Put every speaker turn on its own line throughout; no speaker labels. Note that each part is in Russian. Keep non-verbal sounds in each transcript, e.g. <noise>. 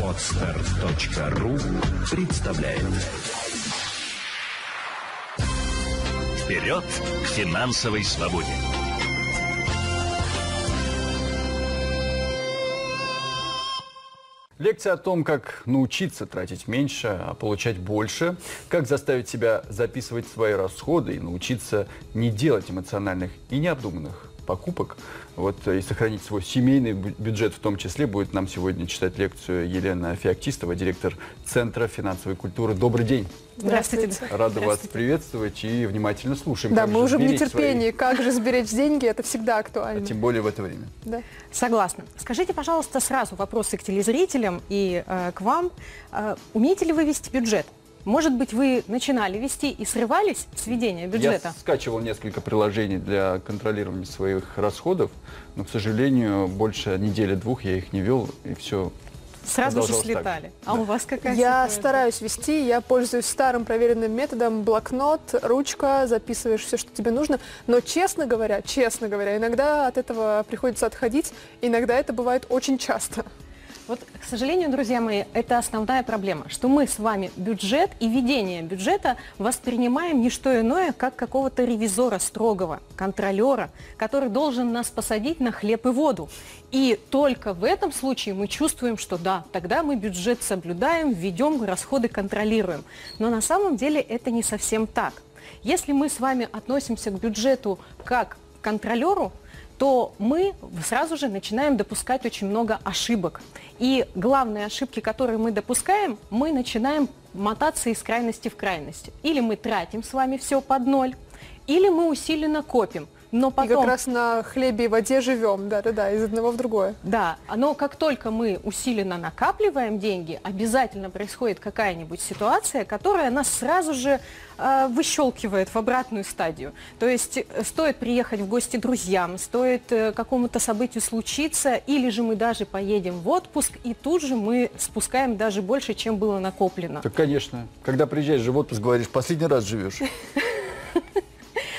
Отстар.ру представляет Вперед к финансовой свободе!
Лекция о том, как научиться тратить меньше, а получать больше, как заставить себя записывать свои расходы и научиться не делать эмоциональных и необдуманных покупок, вот, и сохранить свой семейный бюджет в том числе, будет нам сегодня читать лекцию Елена Феоктистова, директор Центра финансовой культуры. Добрый день.
Здравствуйте.
Рада
Здравствуйте.
вас приветствовать и внимательно слушаем.
Да, мы
же
уже в нетерпении.
свои-
Как же сберечь деньги, это всегда актуально.
а тем более в это время.
Да.
Согласна. Скажите, пожалуйста, сразу вопросы к телезрителям и э, к вам. Э, умеете ли вы вести бюджет? Может быть, вы начинали вести и срывались с ведения бюджета?
Я скачивал несколько приложений для контролирования своих расходов, но, к сожалению, больше недели-двух я их не вел, и все.
Сразу же
продолжалось так.
слетали. А у вас какая
Я
ситуация?
стараюсь вести, я пользуюсь старым проверенным методом блокнот, ручка, записываешь все, что тебе нужно. Но, честно говоря, честно говоря, иногда от этого приходится отходить, иногда это бывает очень часто.
Вот, к сожалению, друзья мои, это основная проблема, что мы с вами бюджет и ведение бюджета воспринимаем не что иное, как какого-то ревизора строгого, контролера, который должен нас посадить на хлеб и воду. И только в этом случае мы чувствуем, что да, тогда мы бюджет соблюдаем, ведем, расходы контролируем. Но на самом деле это не совсем так. Если мы с вами относимся к бюджету как контролеру, то мы сразу же начинаем допускать очень много ошибок. И главные ошибки, которые мы допускаем, мы начинаем мотаться из крайности в крайность. Или мы тратим с вами все под ноль, или мы усиленно копим. Но
И
потом...
как раз на хлебе и воде живем, да-да-да, из одного в другое.
Да, но как только мы усиленно накапливаем деньги, обязательно происходит какая-нибудь ситуация, которая нас сразу же э, выщелкивает в обратную стадию. То есть э, стоит приехать в гости друзьям, стоит э, какому-то событию случиться, или же мы даже поедем в отпуск, и тут же мы спускаем даже больше, чем было накоплено.
Так, конечно. Когда приезжаешь же в отпуск, говоришь, последний раз живешь. <laughs>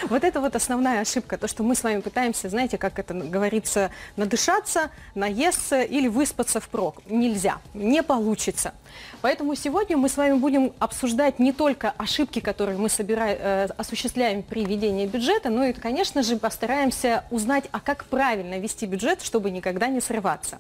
Вот это вот основная ошибка, то, что мы с вами пытаемся, знаете, как это говорится, надышаться, наесться или выспаться впрок. Нельзя, не получится. Поэтому сегодня мы с вами будем обсуждать не только ошибки, которые мы собира- э, осуществляем при ведении бюджета, но и, конечно же, постараемся узнать, а как правильно вести бюджет, чтобы никогда не срываться.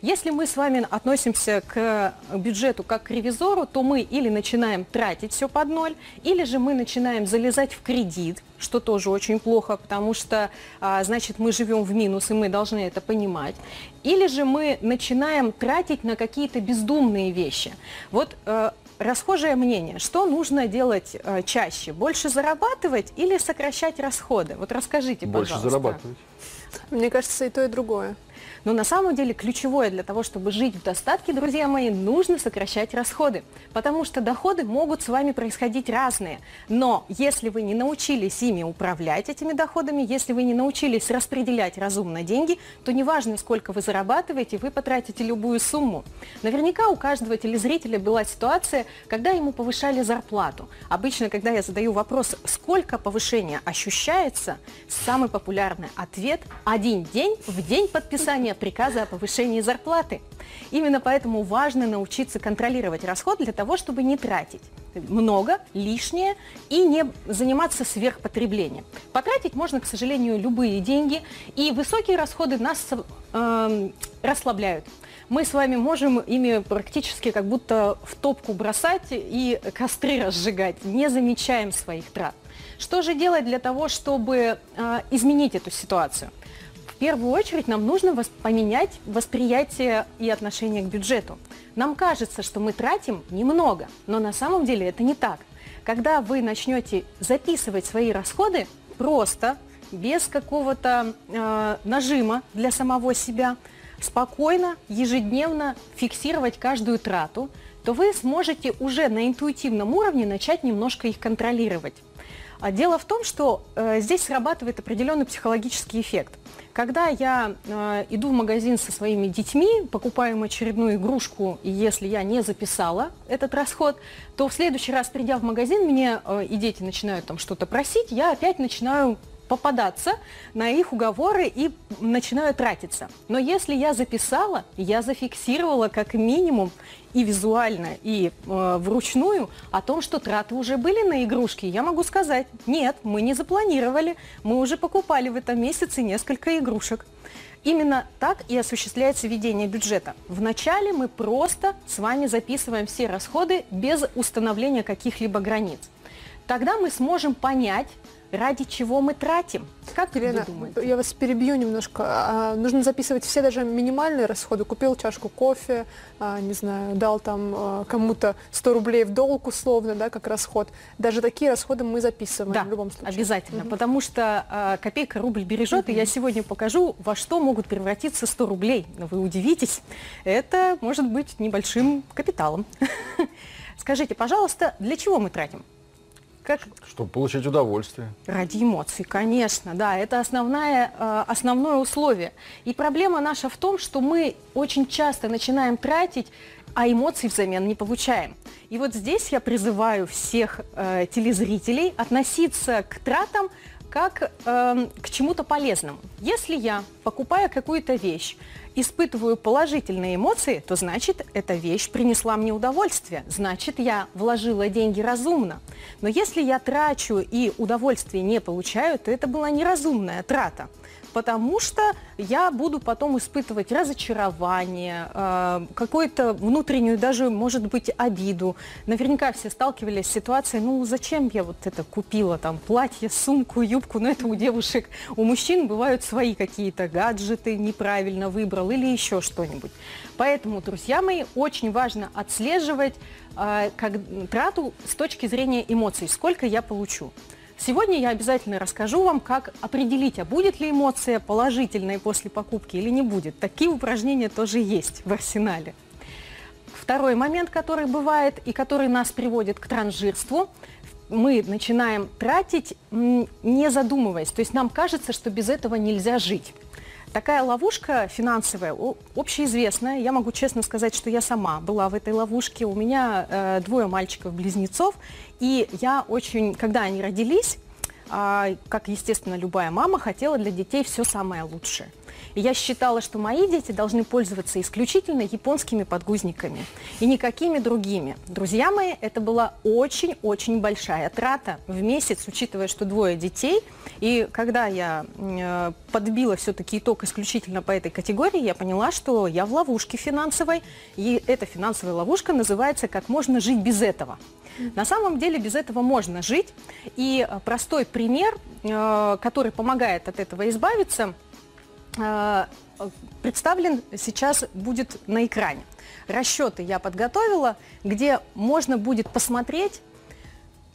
Если мы с вами относимся к бюджету как к ревизору, то мы или начинаем тратить все под ноль, или же мы начинаем залезать в кредит, что тоже очень плохо, потому что, а, значит, мы живем в минус, и мы должны это понимать. Или же мы начинаем тратить на какие-то бездумные вещи. Вот э, расхожее мнение, что нужно делать э, чаще? Больше зарабатывать или сокращать расходы? Вот расскажите,
Больше
пожалуйста.
зарабатывать.
Мне кажется, и то, и другое.
Но на самом деле ключевое для того, чтобы жить в достатке, друзья мои, нужно сокращать расходы. Потому что доходы могут с вами происходить разные. Но если вы не научились ими управлять, этими доходами, если вы не научились распределять разумно деньги, то неважно, сколько вы зарабатываете, вы потратите любую сумму. Наверняка у каждого телезрителя была ситуация, когда ему повышали зарплату. Обычно, когда я задаю вопрос, сколько повышения ощущается, самый популярный ответ – один день в день подписания приказа о повышении зарплаты. Именно поэтому важно научиться контролировать расход для того, чтобы не тратить много, лишнее и не заниматься сверхпотреблением. Потратить можно, к сожалению, любые деньги, и высокие расходы нас эм, расслабляют. Мы с вами можем ими практически как будто в топку бросать и костры разжигать, не замечаем своих трат. Что же делать для того, чтобы э, изменить эту ситуацию? Первую очередь нам нужно вос- поменять восприятие и отношение к бюджету. Нам кажется, что мы тратим немного, но на самом деле это не так. Когда вы начнете записывать свои расходы просто, без какого-то э, нажима для самого себя, спокойно, ежедневно фиксировать каждую трату, то вы сможете уже на интуитивном уровне начать немножко их контролировать. А Дело в том, что э, здесь срабатывает определенный психологический эффект. Когда я э, иду в магазин со своими детьми, покупаю очередную игрушку, и если я не записала этот расход, то в следующий раз, придя в магазин, мне э, и дети начинают там что-то просить, я опять начинаю попадаться на их уговоры и начинаю тратиться. Но если я записала, я зафиксировала как минимум и визуально, и э, вручную о том, что траты уже были на игрушки, я могу сказать, нет, мы не запланировали, мы уже покупали в этом месяце несколько игрушек. Именно так и осуществляется ведение бюджета. Вначале мы просто с вами записываем все расходы без установления каких-либо границ. Тогда мы сможем понять, ради чего мы тратим. Как
Елена,
вы думаете?
я вас перебью немножко. А, нужно записывать все даже минимальные расходы. Купил чашку кофе, а, не знаю, дал там а, кому-то 100 рублей в долг условно, да, как расход. Даже такие расходы мы записываем
да,
в любом случае.
обязательно,
Мгм.
потому что а, копейка рубль бережет, и я сегодня покажу, во что могут превратиться 100 рублей. Но вы удивитесь, это может быть небольшим капиталом. <laughs> Скажите, пожалуйста, для чего мы тратим? Как
Чтобы получать удовольствие.
Ради эмоций, конечно, да, это основное, э, основное условие. И проблема наша в том, что мы очень часто начинаем тратить, а эмоций взамен не получаем. И вот здесь я призываю всех э, телезрителей относиться к тратам как эм, к чему-то полезному. Если я, покупая какую-то вещь, испытываю положительные эмоции, то значит, эта вещь принесла мне удовольствие, значит, я вложила деньги разумно. Но если я трачу и удовольствие не получаю, то это была неразумная трата потому что я буду потом испытывать разочарование, э, какую-то внутреннюю даже, может быть, обиду. Наверняка все сталкивались с ситуацией, ну зачем я вот это купила, там, платье, сумку, юбку, но это у девушек, у мужчин бывают свои какие-то гаджеты, неправильно выбрал или еще что-нибудь. Поэтому, друзья мои, очень важно отслеживать э, как, трату с точки зрения эмоций, сколько я получу. Сегодня я обязательно расскажу вам, как определить, а будет ли эмоция положительной после покупки или не будет. Такие упражнения тоже есть в арсенале. Второй момент, который бывает и который нас приводит к транжирству, мы начинаем тратить, не задумываясь. То есть нам кажется, что без этого нельзя жить. Такая ловушка финансовая, общеизвестная. Я могу честно сказать, что я сама была в этой ловушке. У меня э, двое мальчиков-близнецов. И я очень, когда они родились, э, как, естественно, любая мама, хотела для детей все самое лучшее. Я считала, что мои дети должны пользоваться исключительно японскими подгузниками и никакими другими. Друзья мои, это была очень-очень большая трата в месяц, учитывая, что двое детей. И когда я э, подбила все-таки итог исключительно по этой категории, я поняла, что я в ловушке финансовой. И эта финансовая ловушка называется «Как можно жить без этого». На самом деле без этого можно жить. И простой пример, э, который помогает от этого избавиться – представлен сейчас будет на экране. Расчеты я подготовила, где можно будет посмотреть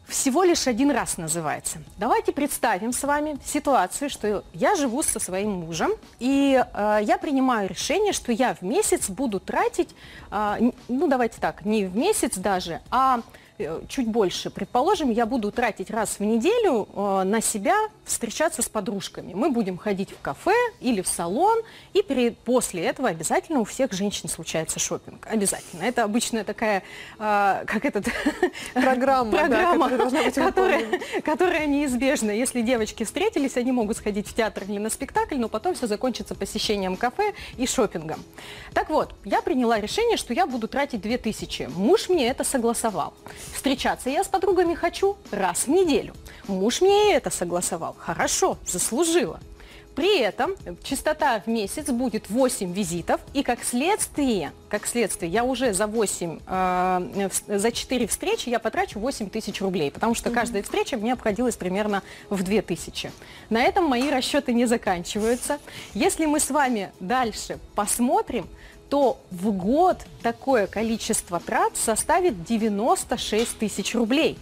всего лишь один раз называется. Давайте представим с вами ситуацию, что я живу со своим мужем, и э, я принимаю решение, что я в месяц буду тратить, э, ну давайте так, не в месяц даже, а Э, чуть больше. Предположим, я буду тратить раз в неделю э, на себя встречаться с подружками. Мы будем ходить в кафе или в салон, и перед, после этого обязательно у всех женщин случается шопинг. Обязательно. Это обычная такая, э, как этот...
Программа, <laughs>
программа
да, которая,
которая, которая неизбежна. Если девочки встретились, они могут сходить в театр или на спектакль, но потом все закончится посещением кафе и шопингом. Так вот, я приняла решение, что я буду тратить 2000. Муж мне это согласовал. Встречаться я с подругами хочу раз в неделю. Муж мне и это согласовал. Хорошо, заслужила. При этом частота в месяц будет 8 визитов, и как следствие, как следствие, я уже за 8, э, за 4 встречи я потрачу 8 тысяч рублей, потому что каждая встреча мне обходилась примерно в 2 тысячи. На этом мои расчеты не заканчиваются. Если мы с вами дальше посмотрим, то в год такое количество трат составит 96 тысяч рублей.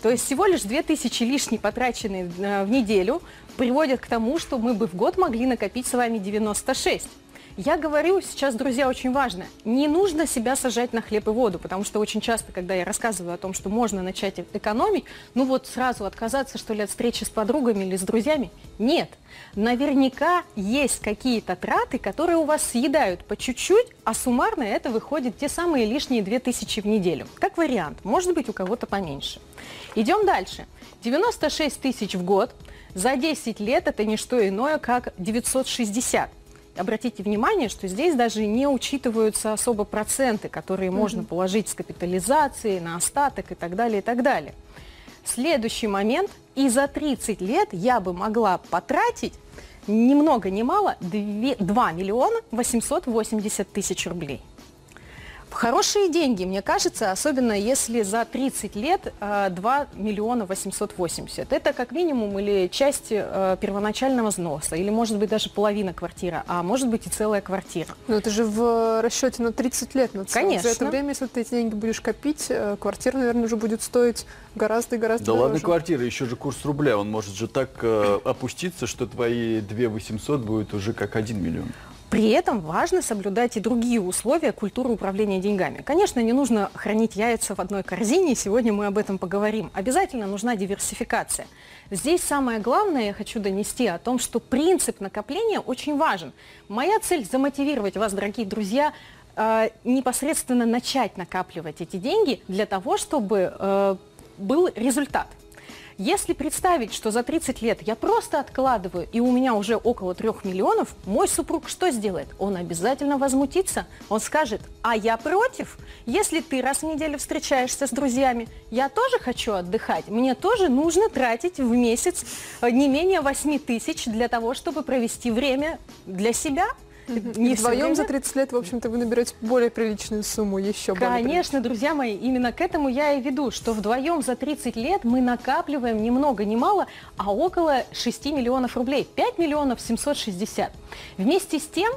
То есть всего лишь 2000 лишние потраченные э, в неделю приводят к тому, что мы бы в год могли накопить с вами 96. Я говорю сейчас, друзья, очень важно, не нужно себя сажать на хлеб и воду, потому что очень часто, когда я рассказываю о том, что можно начать экономить, ну вот сразу отказаться, что ли, от встречи с подругами или с друзьями, нет. Наверняка есть какие-то траты, которые у вас съедают по чуть-чуть, а суммарно это выходит те самые лишние 2000 в неделю. Как вариант, может быть у кого-то поменьше. Идем дальше. 96 тысяч в год За 10 лет это не что иное, как 960. Обратите внимание, что здесь даже не учитываются особо проценты, которые можно положить с капитализацией, на остаток и так далее, и так далее. Следующий момент. И за 30 лет я бы могла потратить ни много ни мало 2, 2 миллиона 880 тысяч рублей. Хорошие деньги, мне кажется, особенно если за 30 лет 2 миллиона 880. Это как минимум или часть э, первоначального взноса, или может быть даже половина квартиры, а может быть и целая квартира.
Но это же в расчете на 30 лет. На целом.
Конечно.
За это время, если ты эти деньги будешь копить, э, квартира, наверное, уже будет стоить гораздо и гораздо
Да
дороже.
ладно квартира, еще же курс рубля, он может же так э, опуститься, что твои 2 800 будет уже как 1 миллион.
При этом важно соблюдать и другие условия культуры управления деньгами. Конечно, не нужно хранить яйца в одной корзине, сегодня мы об этом поговорим. Обязательно нужна диверсификация. Здесь самое главное, я хочу донести о том, что принцип накопления очень важен. Моя цель замотивировать вас, дорогие друзья, э, непосредственно начать накапливать эти деньги для того, чтобы э, был результат. Если представить, что за 30 лет я просто откладываю, и у меня уже около 3 миллионов, мой супруг что сделает? Он обязательно возмутится. Он скажет, а я против. Если ты раз в неделю встречаешься с друзьями, я тоже хочу отдыхать. Мне тоже нужно тратить в месяц э, не менее 8 тысяч для того, чтобы провести время для себя. Всё
вдвоем за 30 лет, в общем-то, вы наберете более приличную сумму, еще более
Конечно, друзья мои, именно к этому я и веду, что вдвоем за 30 лет мы накапливаем ни много ни мало, а около 6 миллионов рублей, 5 миллионов 760. Вместе с тем,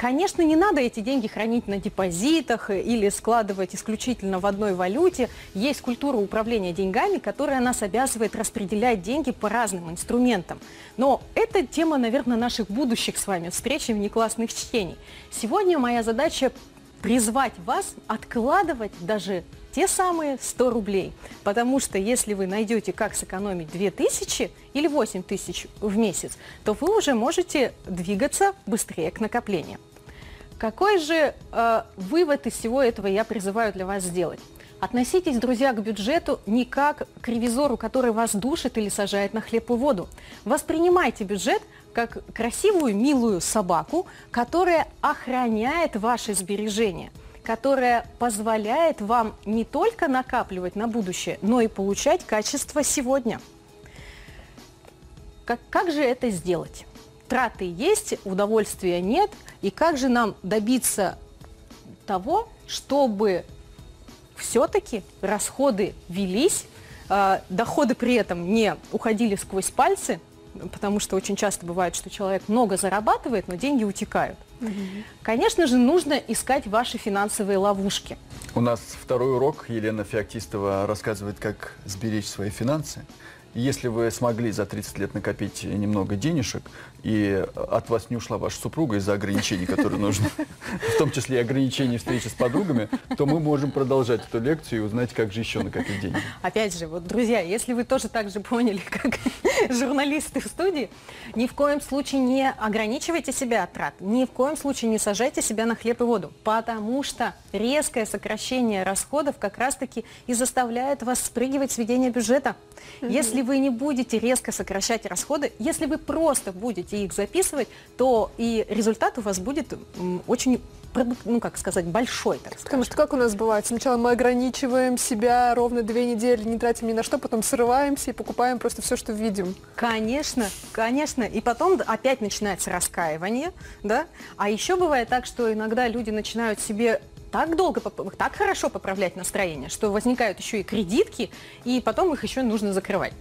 конечно, не надо эти деньги хранить на депозитах или складывать исключительно в одной валюте. Есть культура управления деньгами, которая нас обязывает распределять деньги по разным инструментам. Но это тема, наверное, наших будущих с вами встреч и внеклассных чтений. Сегодня моя задача призвать вас откладывать даже те самые 100 рублей. Потому что если вы найдете, как сэкономить 2000 или 8000 в месяц, то вы уже можете двигаться быстрее к накоплению. Какой же э, вывод из всего этого я призываю для вас сделать? Относитесь, друзья, к бюджету не как к ревизору, который вас душит или сажает на хлеб и воду. Воспринимайте бюджет как красивую, милую собаку, которая охраняет ваши сбережения, которая позволяет вам не только накапливать на будущее, но и получать качество сегодня. Как, как же это сделать? Траты есть, удовольствия нет. И как же нам добиться того, чтобы все-таки расходы велись, э, доходы при этом не уходили сквозь пальцы, потому что очень часто бывает, что человек много зарабатывает, но деньги утекают. Конечно же, нужно искать ваши финансовые ловушки.
У нас второй урок. Елена Феоктистова рассказывает, как сберечь свои финансы. Если вы смогли за 30 лет накопить немного денежек, и от вас не ушла ваша супруга из-за ограничений, которые нужны, в том числе и ограничений встречи с подругами, то мы можем продолжать эту лекцию и узнать, как же еще накопить деньги.
Опять же, вот, друзья, если вы тоже так же поняли, как <laughs> журналисты в студии, ни в коем случае не ограничивайте себя от трат, ни в коем случае не сажайте себя на хлеб и воду, потому что резкое сокращение расходов как раз-таки и заставляет вас спрыгивать с ведения бюджета. Если вы не будете резко сокращать расходы, если вы просто будете их записывать, то и результат у вас будет очень, ну как сказать, большой, так сказать.
Потому что как у нас бывает? Сначала мы ограничиваем себя ровно две недели, не тратим ни на что, потом срываемся и покупаем просто все, что видим.
Конечно, конечно. И потом опять начинается раскаивание, да. А еще бывает так, что иногда люди начинают себе так долго, так хорошо поправлять настроение, что возникают еще и кредитки, и потом их еще нужно закрывать.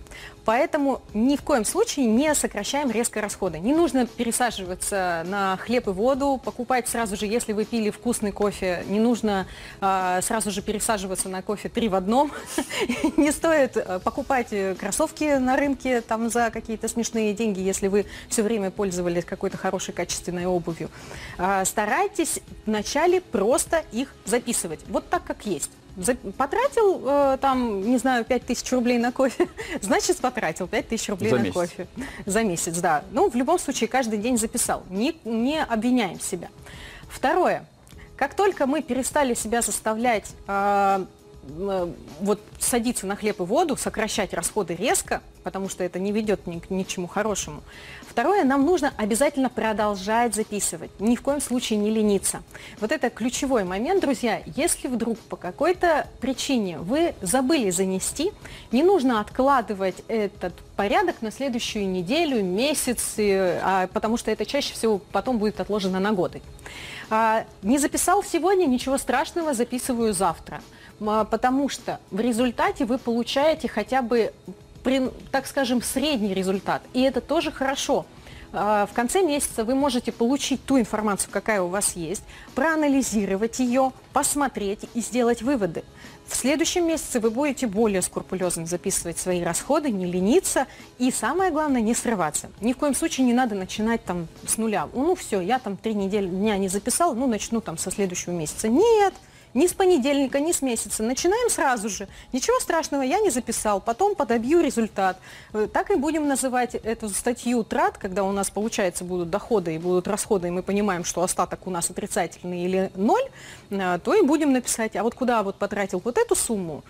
Поэтому ни в коем случае не сокращаем резко расходы. Не нужно пересаживаться на хлеб и воду, покупать сразу же, если вы пили вкусный кофе, не нужно а, сразу же пересаживаться на кофе три в одном. <laughs> Не стоит э, покупать э, кроссовки на рынке там за какие-то смешные деньги, если вы все время пользовались какой-то хорошей качественной обувью. А, Старайтесь вначале просто их записывать, вот так как есть. За- Потратил э, там, не знаю, 5000 рублей на кофе, <laughs> значит потратил 5000 рублей
За
на
месяц.
кофе. За месяц, да. Ну, в любом случае, каждый день записал. Не, не обвиняем себя. Второе. Как только мы перестали себя заставлять э, э, вот садиться на хлеб и воду, сокращать расходы резко, потому что это не ведет ни, к- ни к чему хорошему. Второе, нам нужно обязательно продолжать записывать, ни в коем случае не лениться. Вот это ключевой момент, друзья. Если вдруг по какой-то причине вы забыли занести, не нужно откладывать этот порядок на следующую неделю, месяц, а, потому что это чаще всего потом будет отложено на годы. А, не записал сегодня, ничего страшного, записываю завтра. М, Потому что в результате вы получаете хотя бы, так скажем, средний результат. И это тоже хорошо. А, В конце месяца вы можете получить ту информацию, какая у вас есть, проанализировать ее, посмотреть и сделать выводы. В следующем месяце вы будете более скрупулезно записывать свои расходы, не лениться и, самое главное, не срываться. Ни в коем случае не надо начинать там с нуля. Ну все, я там три недели дня не записал, ну начну там со следующего месяца. Нет, ни с понедельника, ни с месяца. Начинаем сразу же. Ничего страшного, я не записал, потом подобью результат. Э, Так и будем называть эту статью трат, когда у нас, получается, будут доходы и будут расходы, и мы понимаем, что остаток у нас отрицательный или ноль, э, то и будем написать, а вот куда вот потратил вот эту сумму,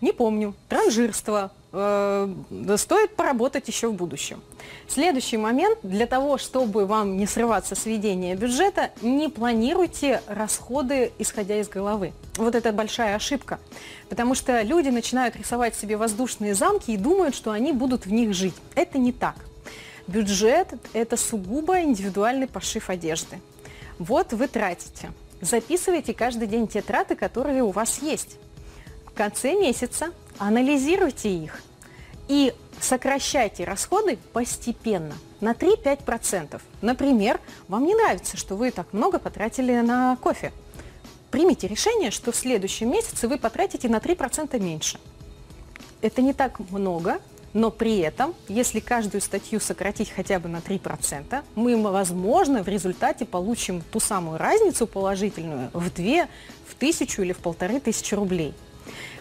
не помню. Транжирство. Э, стоит поработать еще в будущем. Следующий момент. Для того, чтобы вам не срываться с ведения бюджета, не планируйте расходы, исходя из головы. Вот это большая ошибка. Потому что люди начинают рисовать себе воздушные замки и думают, что они будут в них жить. Это не так. Бюджет – это сугубо индивидуальный пошив одежды. Вот вы тратите. Записывайте каждый день те траты, которые у вас есть. В конце месяца анализируйте их и сокращайте расходы постепенно на 3-5%. Например, вам не нравится, что вы так много потратили на кофе. Примите решение, что в следующем месяце вы потратите на 3% меньше. Это не так много, но при этом, если каждую статью сократить хотя бы на 3%, мы, возможно, в результате получим ту самую разницу положительную в 2, в тысячу или в полторы тысячи рублей.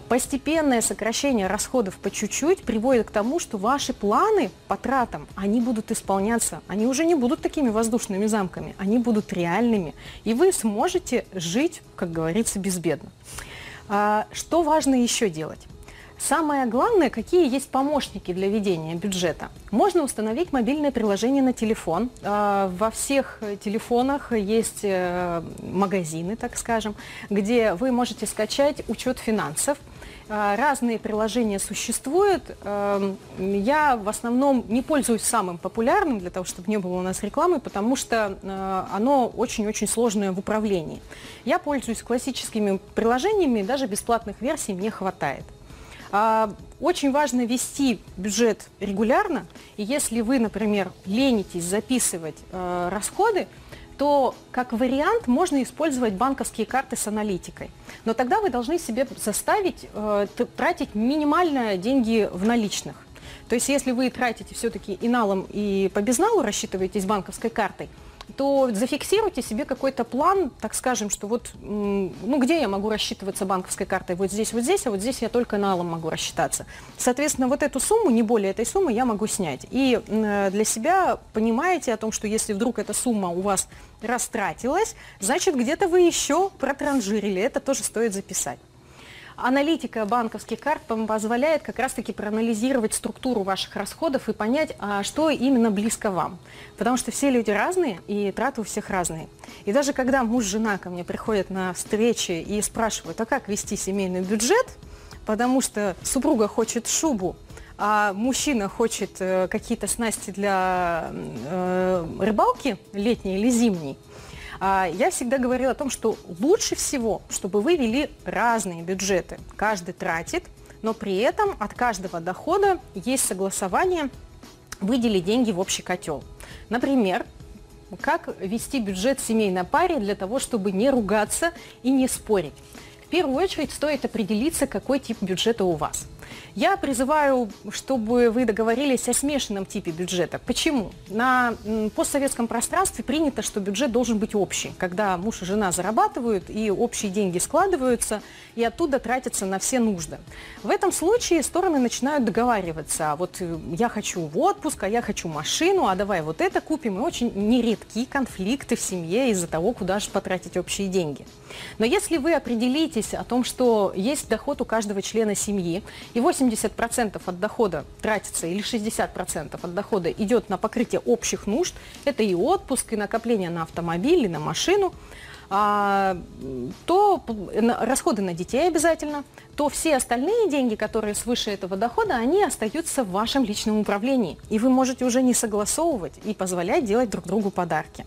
Постепенное сокращение расходов по чуть-чуть приводит к тому, что ваши планы по тратам, они будут исполняться, они уже не будут такими воздушными замками, они будут реальными, и вы сможете жить, как говорится, безбедно. А, Что важно еще делать? Самое главное, какие есть помощники для ведения бюджета. Можно установить мобильное приложение на телефон. А, Во всех телефонах есть э, магазины, так скажем, где вы можете скачать учет финансов. А, Разные приложения существуют. Эм, Я в основном не пользуюсь самым популярным, для того, чтобы не было у нас рекламы, потому что э, оно очень-очень сложное в управлении. Я пользуюсь классическими приложениями, даже бесплатных версий мне хватает. А, Очень важно вести бюджет регулярно, и если вы, например, ленитесь записывать э, расходы, то как вариант можно использовать банковские карты с аналитикой. Но тогда вы должны себе заставить э, тратить минимально деньги в наличных. То есть если вы тратите все-таки и налом, и по безналу рассчитываетесь банковской картой, то зафиксируйте себе какой-то план, так скажем, что вот, ну, где я могу рассчитываться банковской картой? Вот здесь, вот здесь, а вот здесь я только налом могу рассчитаться. Соответственно, вот эту сумму, не более этой суммы, я могу снять. И э, для себя понимаете о том, что если вдруг эта сумма у вас растратилась, значит, где-то вы еще протранжирили. Это тоже стоит записать. Аналитика банковских карт вам позволяет как раз-таки проанализировать структуру ваших расходов и понять, а, что именно близко вам. Потому что все люди разные, и траты у всех разные. И даже когда муж и жена ко мне приходят на встречи и спрашивают, а как вести семейный бюджет, потому что супруга хочет шубу, а мужчина хочет э, какие-то снасти для э, рыбалки летней или зимней, а, я всегда говорила о том, что лучше всего, чтобы вы вели разные бюджеты. Каждый тратит, но при этом от каждого дохода есть согласование выделить деньги в общий котел. Например, как вести бюджет семейной паре для того, чтобы не ругаться и не спорить. В первую очередь стоит определиться, какой тип бюджета у вас. Я призываю, чтобы вы договорились о смешанном типе бюджета. Почему? На постсоветском пространстве принято, что бюджет должен быть общий, когда муж и жена зарабатывают и общие деньги складываются, и оттуда тратятся на все нужды. В этом случае стороны начинают договариваться. А Вот э, я хочу в отпуск, а я хочу машину, а давай вот это купим. И очень нередки конфликты в семье из-за того, куда же потратить общие деньги. Но если вы определитесь о том, что есть доход у каждого члена семьи, его 80% от дохода тратится или 60% от дохода идет на покрытие общих нужд. Это и отпуск, и накопление на автомобиль, и на машину а, то расходы на детей обязательно, то все остальные деньги, которые свыше этого дохода, они остаются в вашем личном управлении. И вы можете уже не согласовывать и позволять делать друг другу подарки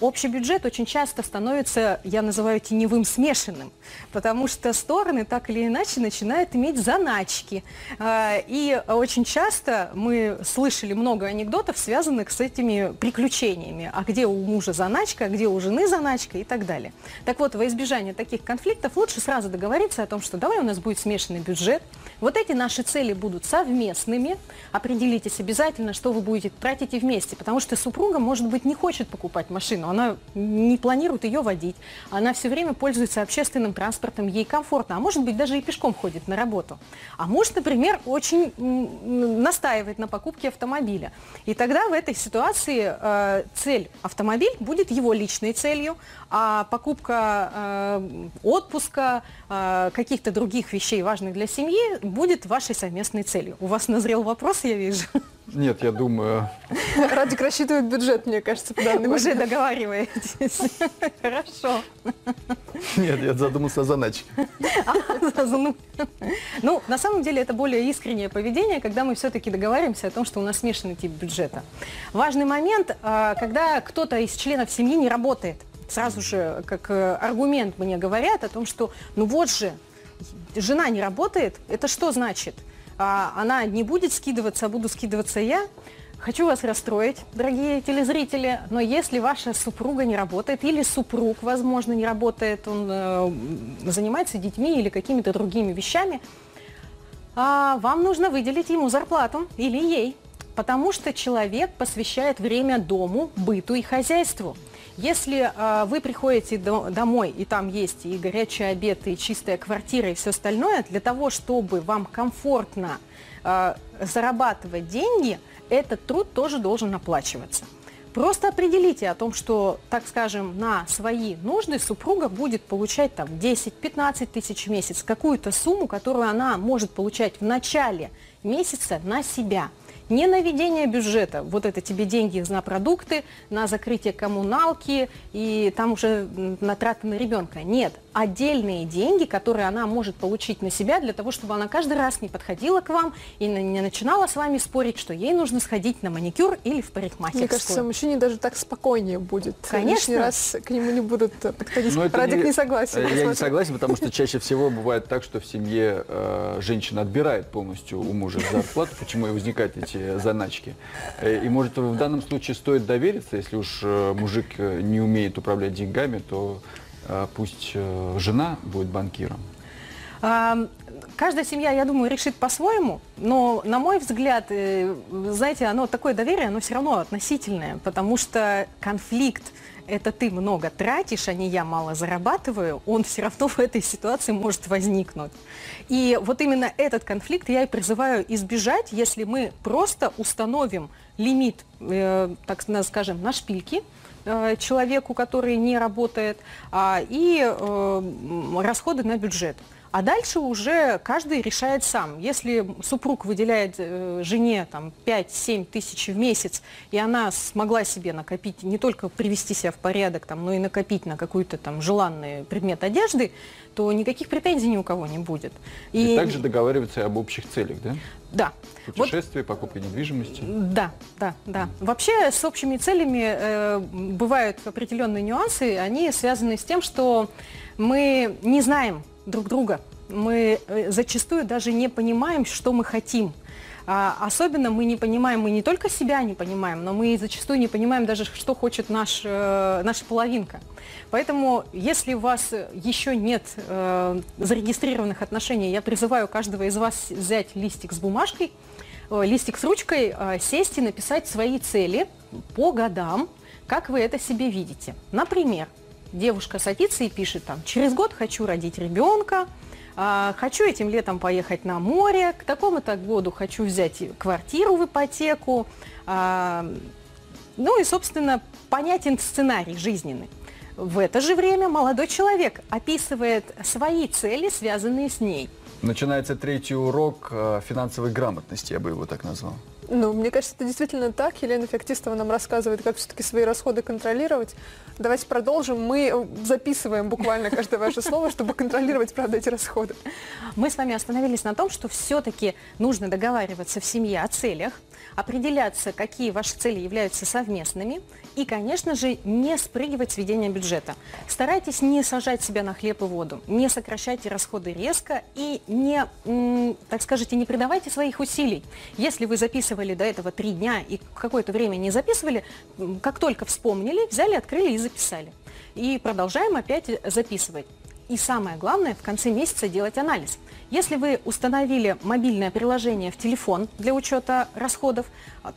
общий бюджет очень часто становится, я называю, теневым смешанным, потому что стороны так или иначе начинают иметь заначки. А, и очень часто мы слышали много анекдотов, связанных с этими приключениями. А где у мужа заначка, а где у жены заначка и так далее. Так вот, во избежание таких конфликтов лучше сразу договориться о том, что давай у нас будет смешанный бюджет, вот эти наши цели будут совместными. Определитесь обязательно, что вы будете тратить вместе, потому что супруга, может быть, не хочет покупать машину, она не планирует ее водить, она все время пользуется общественным транспортом, ей комфортно, а может быть, даже и пешком ходит на работу. А муж, например, очень настаивает на покупке автомобиля. И тогда в этой ситуации э, цель автомобиль будет его личной целью, а покупка э, отпуска, э, каких-то других вещей, важных для семьи, будет вашей совместной целью. У вас назрел вопрос, я вижу.
Нет, я думаю...
Радик рассчитывает бюджет, мне кажется, по данный
Уже договариваетесь. <laughs> Хорошо.
Нет, я задумался о заначке. А,
ну, на самом деле, это более искреннее поведение, когда мы все-таки договариваемся о том, что у нас смешанный тип бюджета. Важный момент, а, когда кто-то из членов семьи не работает. Сразу же, как э, аргумент мне говорят о том, что, ну вот же, жена не работает, это что значит? А, она не будет скидываться, а буду скидываться я. Хочу вас расстроить, дорогие телезрители, но если ваша супруга не работает, или супруг, возможно, не работает, он э, занимается детьми или какими-то другими вещами, а, вам нужно выделить ему зарплату или ей, потому что человек посвящает время дому, быту и хозяйству. Если э, вы приходите до, домой, и там есть и горячий обед, и чистая квартира, и все остальное, для того, чтобы вам комфортно э, зарабатывать деньги, этот труд тоже должен оплачиваться. Просто определите о том, что, так скажем, на свои нужды супруга будет получать там 10-15 тысяч в месяц, какую-то сумму, которую она может получать в начале месяца на себя – не на ведение бюджета, вот это тебе деньги на продукты, на закрытие коммуналки и там уже на траты на ребенка. Нет, отдельные деньги, которые она может получить на себя для того, чтобы она каждый раз не подходила к вам и не начинала с вами спорить, что ей нужно сходить на маникюр или в парикмахерскую.
Мне кажется, мужчине даже так спокойнее будет.
Конечно.
Лишний раз к нему не будут подходить. Но Радик не, согласен.
Я не согласен, потому что <laughs> чаще всего бывает так, что в семье э, женщина отбирает полностью у мужа зарплату, почему и возникают эти заначки. Э, и может в данном случае стоит довериться, если уж э, мужик э, не умеет управлять деньгами, то пусть э, жена будет банкиром?
Каждая семья, я думаю, решит по-своему, но, на мой взгляд, э, знаете, оно такое доверие, оно все равно относительное, потому что конфликт это ты много тратишь, а не я мало зарабатываю, он все равно в этой ситуации может возникнуть. И вот именно этот конфликт я и призываю избежать, если мы просто установим лимит, э, так скажем, на шпильки, человеку, который не работает, а, и э, расходы на бюджет. А дальше уже каждый решает сам. Если супруг выделяет э, жене там, 5-7 тысяч в месяц, и она смогла себе накопить, не только привести себя в порядок, там, но и накопить на какой-то там желанный предмет одежды, то никаких претензий ни у кого не будет.
И, и также договариваться об общих целях, да?
Да.
Путешествия, вот, покупка недвижимости.
Да, да, да. Вообще с общими целями э, бывают определенные нюансы, они связаны с тем, что мы не знаем друг друга. Мы э, зачастую даже не понимаем, что мы хотим. А, особенно мы не понимаем, мы не только себя не понимаем, но мы зачастую не понимаем даже, что хочет наш, э, наша половинка. Поэтому, если у вас еще нет э, зарегистрированных отношений, я призываю каждого из вас взять листик с бумажкой, э, листик с ручкой, э, сесть и написать свои цели по годам, как вы это себе видите. Например, девушка садится и пишет там, через год хочу родить ребенка, а, хочу этим летом поехать на море, к такому-то году хочу взять квартиру в ипотеку. А, ну и, собственно, понятен сценарий жизненный. В это же время молодой человек описывает свои цели, связанные с ней.
Начинается третий урок э, финансовой грамотности, я бы его так назвал.
Ну, мне кажется, это действительно так. Елена Феоктистова нам рассказывает, как все-таки свои расходы контролировать. Давайте продолжим. Мы э, записываем буквально каждое ваше слово, чтобы контролировать, правда, эти расходы.
Мы с вами остановились на том, что все-таки нужно договариваться в семье о целях, определяться, какие ваши цели являются совместными, и, конечно же, не спрыгивать с ведения бюджета. Старайтесь не сажать себя на хлеб и воду, не сокращайте расходы резко и не, так скажите, не придавайте своих усилий. Если вы записывали до этого три дня и какое-то время не записывали, как только вспомнили, взяли, открыли и записали. И продолжаем опять записывать. И самое главное, в конце месяца делать анализ. Если вы установили мобильное приложение в телефон для учета расходов,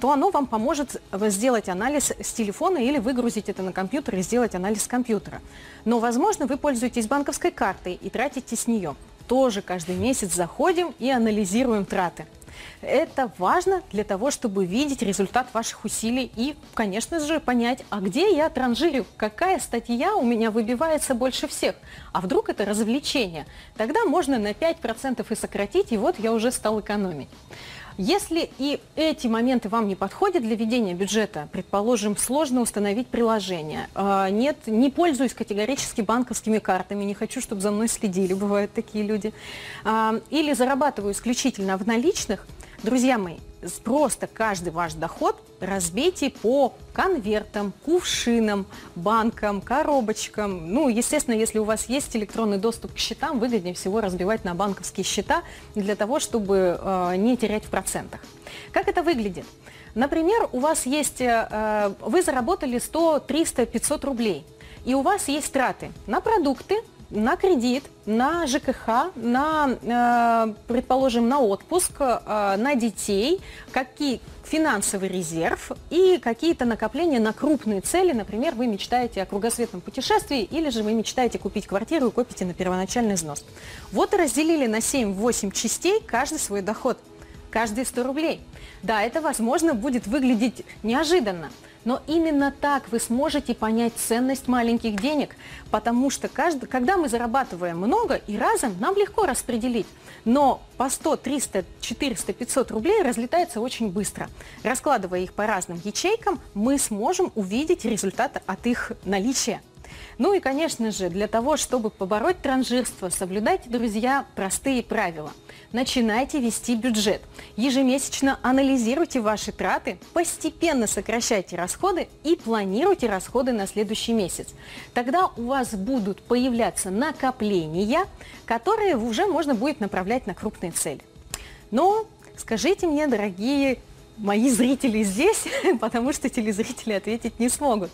то оно вам поможет сделать анализ с телефона или выгрузить это на компьютер и сделать анализ с компьютера. Но, возможно, вы пользуетесь банковской картой и тратите с нее. Тоже каждый месяц заходим и анализируем траты. Это важно для того, чтобы видеть результат ваших усилий и, конечно же, понять, а где я транжирю, какая статья у меня выбивается больше всех. А вдруг это развлечение? Тогда можно на 5% и сократить, и вот я уже стал экономить. Если и эти моменты вам не подходят для ведения бюджета, предположим, сложно установить приложение, а, нет, не пользуюсь категорически банковскими картами, не хочу, чтобы за мной следили, бывают такие люди, а, или зарабатываю исключительно в наличных, Друзья мои, просто каждый ваш доход разбейте по конвертам, кувшинам, банкам, коробочкам. Ну, естественно, если у вас есть электронный доступ к счетам, выгоднее всего разбивать на банковские счета для того, чтобы э, не терять в процентах. Как это выглядит? Например, у вас есть, э, вы заработали 100, 300, 500 рублей, и у вас есть траты на продукты, на кредит, на ЖКХ, на, э, предположим, на отпуск, э, на детей, какие финансовый резерв и какие-то накопления на крупные цели. Например, вы мечтаете о кругосветном путешествии или же вы мечтаете купить квартиру и копите на первоначальный взнос. Вот разделили на 7-8 частей каждый свой доход, каждые 100 рублей. Да, это, возможно, будет выглядеть неожиданно, но именно так вы сможете понять ценность маленьких денег, потому что каждый, когда мы зарабатываем много и разом, нам легко распределить. Но по 100, 300, 400, 500 рублей разлетается очень быстро. Раскладывая их по разным ячейкам, мы сможем увидеть результат от их наличия. Ну и, конечно же, для того, чтобы побороть транжирство, соблюдайте, друзья, простые правила. Начинайте вести бюджет. Ежемесячно анализируйте ваши траты, постепенно сокращайте расходы и планируйте расходы на следующий месяц. Тогда у вас будут появляться накопления, которые уже можно будет направлять на крупные цели. Но скажите мне, дорогие мои зрители здесь, <laughs> потому что телезрители ответить не смогут.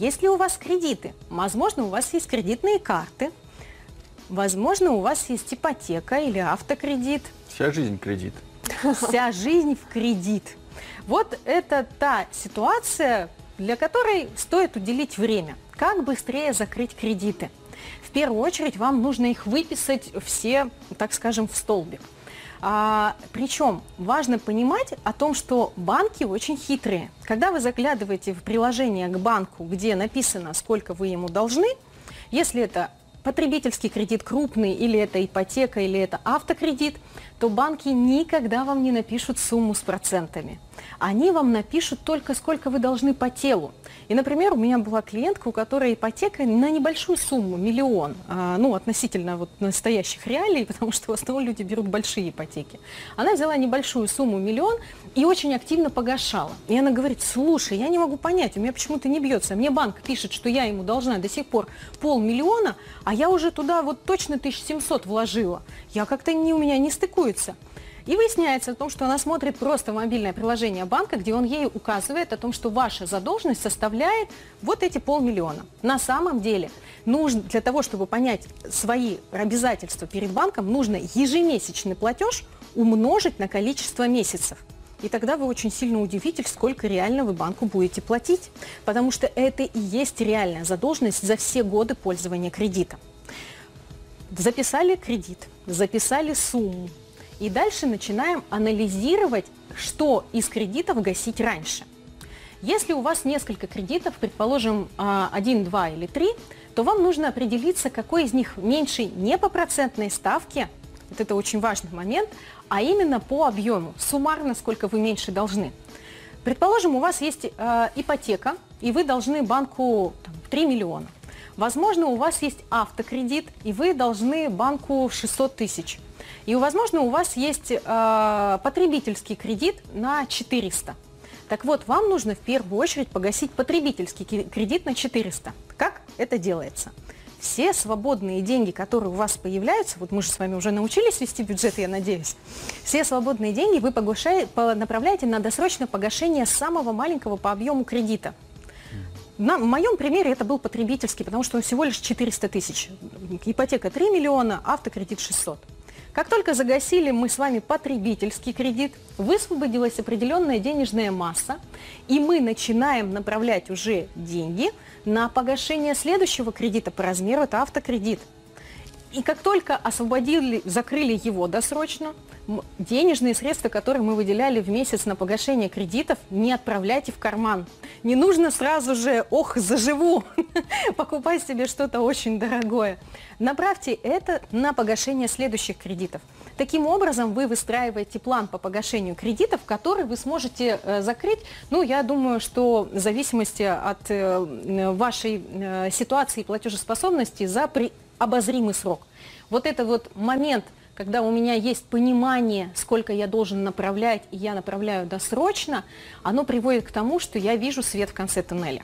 Есть ли у вас кредиты? Возможно, у вас есть кредитные карты, возможно, у вас есть ипотека или автокредит.
Вся жизнь кредит.
Вся жизнь в кредит. Вот это та ситуация, для которой стоит уделить время. Как быстрее закрыть кредиты? В первую очередь вам нужно их выписать все, так скажем, в столбик. А, причем важно понимать о том, что банки очень хитрые. Когда вы заглядываете в приложение к банку, где написано, сколько вы ему должны, если это потребительский кредит крупный, или это ипотека, или это автокредит, то банки никогда вам не напишут сумму с процентами. Они вам напишут только, сколько вы должны по телу. И, например, у меня была клиентка, у которой ипотека на небольшую сумму, миллион, а, ну, относительно вот настоящих реалий, <laughs> потому что в основном люди берут большие ипотеки. Она взяла небольшую сумму, миллион, и очень активно погашала. И она говорит, слушай, я не могу понять, у меня почему-то не бьется. Мне банк пишет, что я ему должна до сих пор полмиллиона, а я уже туда вот точно 1700 вложила. Я как-то не, у меня не стыкуется. И выясняется о том, что она смотрит просто мобильное приложение банка, где он ей указывает о том, что ваша задолженность составляет вот эти полмиллиона. На самом деле, нужно, для того, чтобы понять свои обязательства перед банком, нужно ежемесячный платеж умножить на количество месяцев. И тогда вы очень сильно удивитесь, сколько реально вы банку будете платить, потому что это и есть реальная задолженность за все годы пользования кредитом. Записали кредит, записали сумму, и дальше начинаем анализировать, что из кредитов гасить раньше. Если у вас несколько кредитов, предположим, а, один, два или три, то вам нужно определиться, какой из них меньше не по процентной ставке, вот это очень важный момент, а именно по объему, суммарно, сколько вы меньше должны. Предположим, у вас есть э, ипотека, и вы должны банку там, 3 миллиона. Возможно, у вас есть автокредит, и вы должны банку 600 тысяч. И, возможно, у вас есть э, потребительский кредит на 400. Так вот, вам нужно в первую очередь погасить потребительский кредит на 400. Как это делается? Все свободные деньги, которые у вас появляются, вот мы же с вами уже научились вести бюджет, я надеюсь, все свободные деньги вы направляете на досрочное погашение самого маленького по объему кредита. На, моем примере это был потребительский, потому что он всего лишь 400 тысяч. Ипотека 3 миллиона, автокредит 600. Как только загасили мы с вами потребительский кредит, высвободилась определенная денежная масса, и мы начинаем направлять уже деньги на погашение следующего кредита по размеру, это автокредит. И как только освободили, закрыли его досрочно, денежные средства, которые мы выделяли в месяц на погашение кредитов, не отправляйте в карман. Не нужно сразу же, ох, заживу, <laughs> покупать себе что-то очень дорогое. Направьте это на погашение следующих кредитов. Таким образом, вы выстраиваете план по погашению кредитов, который вы сможете э, закрыть, ну, я думаю, что в зависимости от э, вашей э, ситуации и платежеспособности за при обозримый срок. Вот это вот момент, когда у меня есть понимание, сколько я должен направлять, и я направляю досрочно, оно приводит к тому, что я вижу свет в конце туннеля.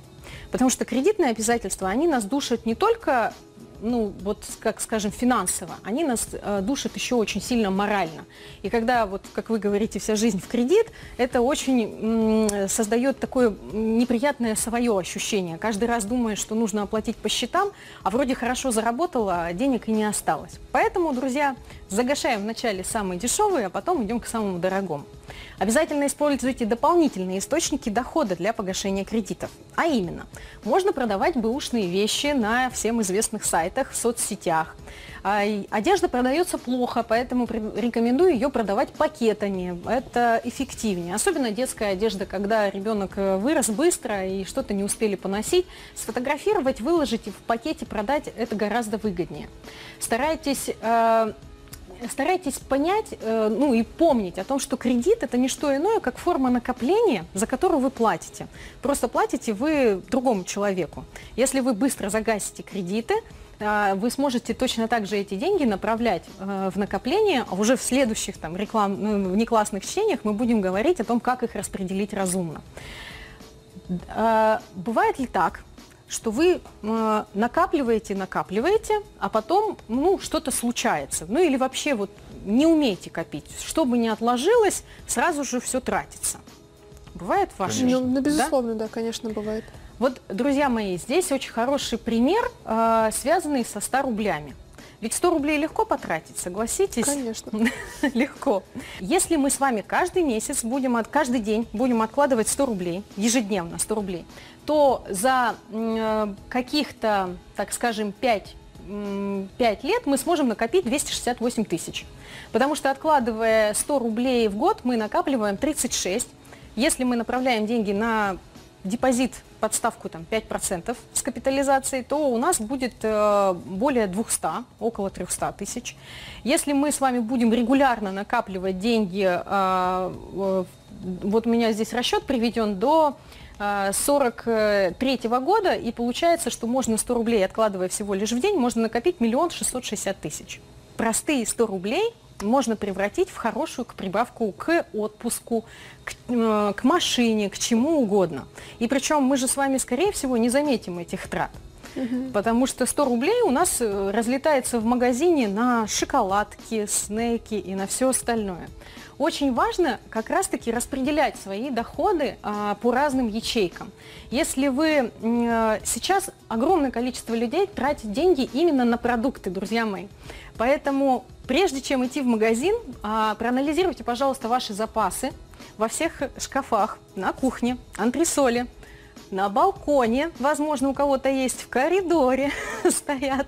Потому что кредитные обязательства, они нас душат не только ну, вот, как скажем, финансово, они нас э, душат еще очень сильно морально. И когда, вот, как вы говорите, вся жизнь в кредит, это очень создает такое неприятное свое ощущение. Каждый раз думаешь, что нужно оплатить по счетам, а вроде хорошо заработала, а денег и не осталось. Поэтому, друзья, загашаем вначале самые дешевые, а потом идем к самому дорогому. Обязательно используйте дополнительные источники дохода для погашения кредитов. А именно, можно продавать бэушные вещи на всем известных сайтах, в соцсетях. А, одежда продается плохо, поэтому рекомендую ее продавать пакетами. Это эффективнее. Особенно детская одежда, когда ребенок э, вырос быстро и что-то не успели поносить. Сфотографировать, выложить в пакете, продать – это гораздо выгоднее. Старайтесь э, старайтесь понять, э, ну и помнить о том, что кредит это не что иное, как форма накопления, за которую вы платите. Просто платите вы другому человеку. Если вы быстро загасите кредиты, э, вы сможете точно так же эти деньги направлять э, в накопление, а уже в следующих там, реклам, ну, внеклассных чтениях мы будем говорить о том, как их распределить разумно. Бывает ли так, что вы э, накапливаете, накапливаете, а потом ну, что-то случается. Ну или вообще вот не умеете копить. Что бы ни отложилось, сразу же все тратится. Бывает в вашей
жизни? Ну, безусловно, да? да, конечно, бывает.
Вот, друзья мои, здесь очень хороший пример, э, связанный со 100 рублями. Ведь 100 рублей легко потратить, согласитесь?
Конечно. <laughs>
легко. Если мы с вами каждый месяц будем, от, каждый день будем откладывать 100 рублей, ежедневно 100 рублей, то за э, каких-то, так скажем, 5 5 лет мы сможем накопить 268 тысяч. Потому что откладывая 100 рублей в год, мы накапливаем 36. Если мы направляем деньги на депозит под ставку там, 5% с капитализацией, то у нас будет э, более 200, около 300 тысяч. Если мы с вами будем регулярно накапливать деньги, э, э, вот у меня здесь расчет приведен до 43 -го года, и получается, что можно 100 рублей, откладывая всего лишь в день, можно накопить миллион шестьсот шестьдесят тысяч. Простые 100 рублей можно превратить в хорошую к прибавку к отпуску, к, э, к машине, к чему угодно. И причем мы же с вами, скорее всего, не заметим этих трат. Угу. Потому что 100 рублей у нас э, разлетается в магазине на шоколадки, снеки и на все остальное. Очень важно как раз-таки распределять свои доходы а, по разным ячейкам. Если вы а, сейчас огромное количество людей тратит деньги именно на продукты, друзья мои. Поэтому прежде чем идти в магазин, а, проанализируйте, пожалуйста, ваши запасы во всех шкафах, на кухне, антресоле, на балконе, возможно, у кого-то есть, в коридоре <laughs> стоят.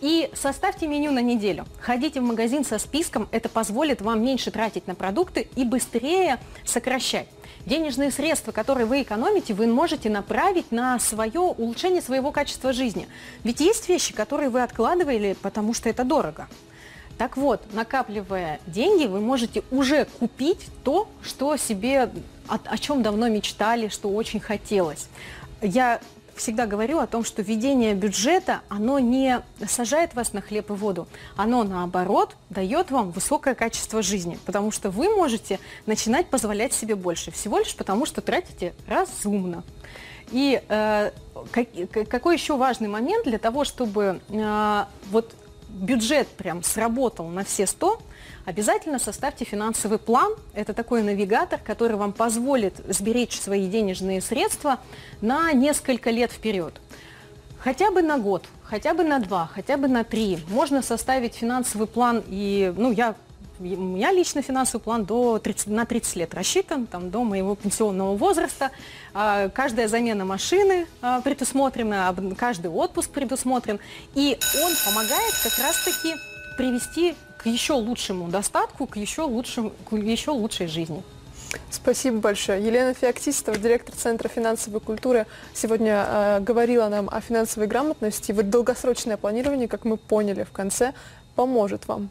И составьте меню на неделю. Ходите в магазин со списком, это позволит вам меньше тратить на продукты и быстрее сокращать. Денежные средства, которые вы экономите, вы можете направить на свое улучшение своего качества жизни. Ведь есть вещи, которые вы откладывали, потому что это дорого. Так вот, накапливая деньги, вы можете уже купить то, что себе, о, о чем давно мечтали, что очень хотелось. Я всегда говорю о том, что ведение бюджета, оно не сажает вас на хлеб и воду, оно наоборот дает вам высокое качество жизни, потому что вы можете начинать позволять себе больше, всего лишь потому, что тратите разумно. И э, как, какой еще важный момент для того, чтобы э, вот бюджет прям сработал на все 100, обязательно составьте финансовый план. Это такой навигатор, который вам позволит сберечь свои денежные средства на несколько лет вперед. Хотя бы на год, хотя бы на два, хотя бы на три. Можно составить финансовый план, и ну, я меня лично финансовый план до 30, на 30 лет рассчитан, там, до моего пенсионного возраста. А, каждая замена машины а, предусмотрена, каждый отпуск предусмотрен. И он помогает как раз-таки привести к еще лучшему достатку, к еще, лучшему, к еще лучшей жизни.
Спасибо большое. Елена Феоктистова, директор Центра финансовой культуры, сегодня э, говорила нам о финансовой грамотности. Вот долгосрочное планирование, как мы поняли в конце, поможет вам.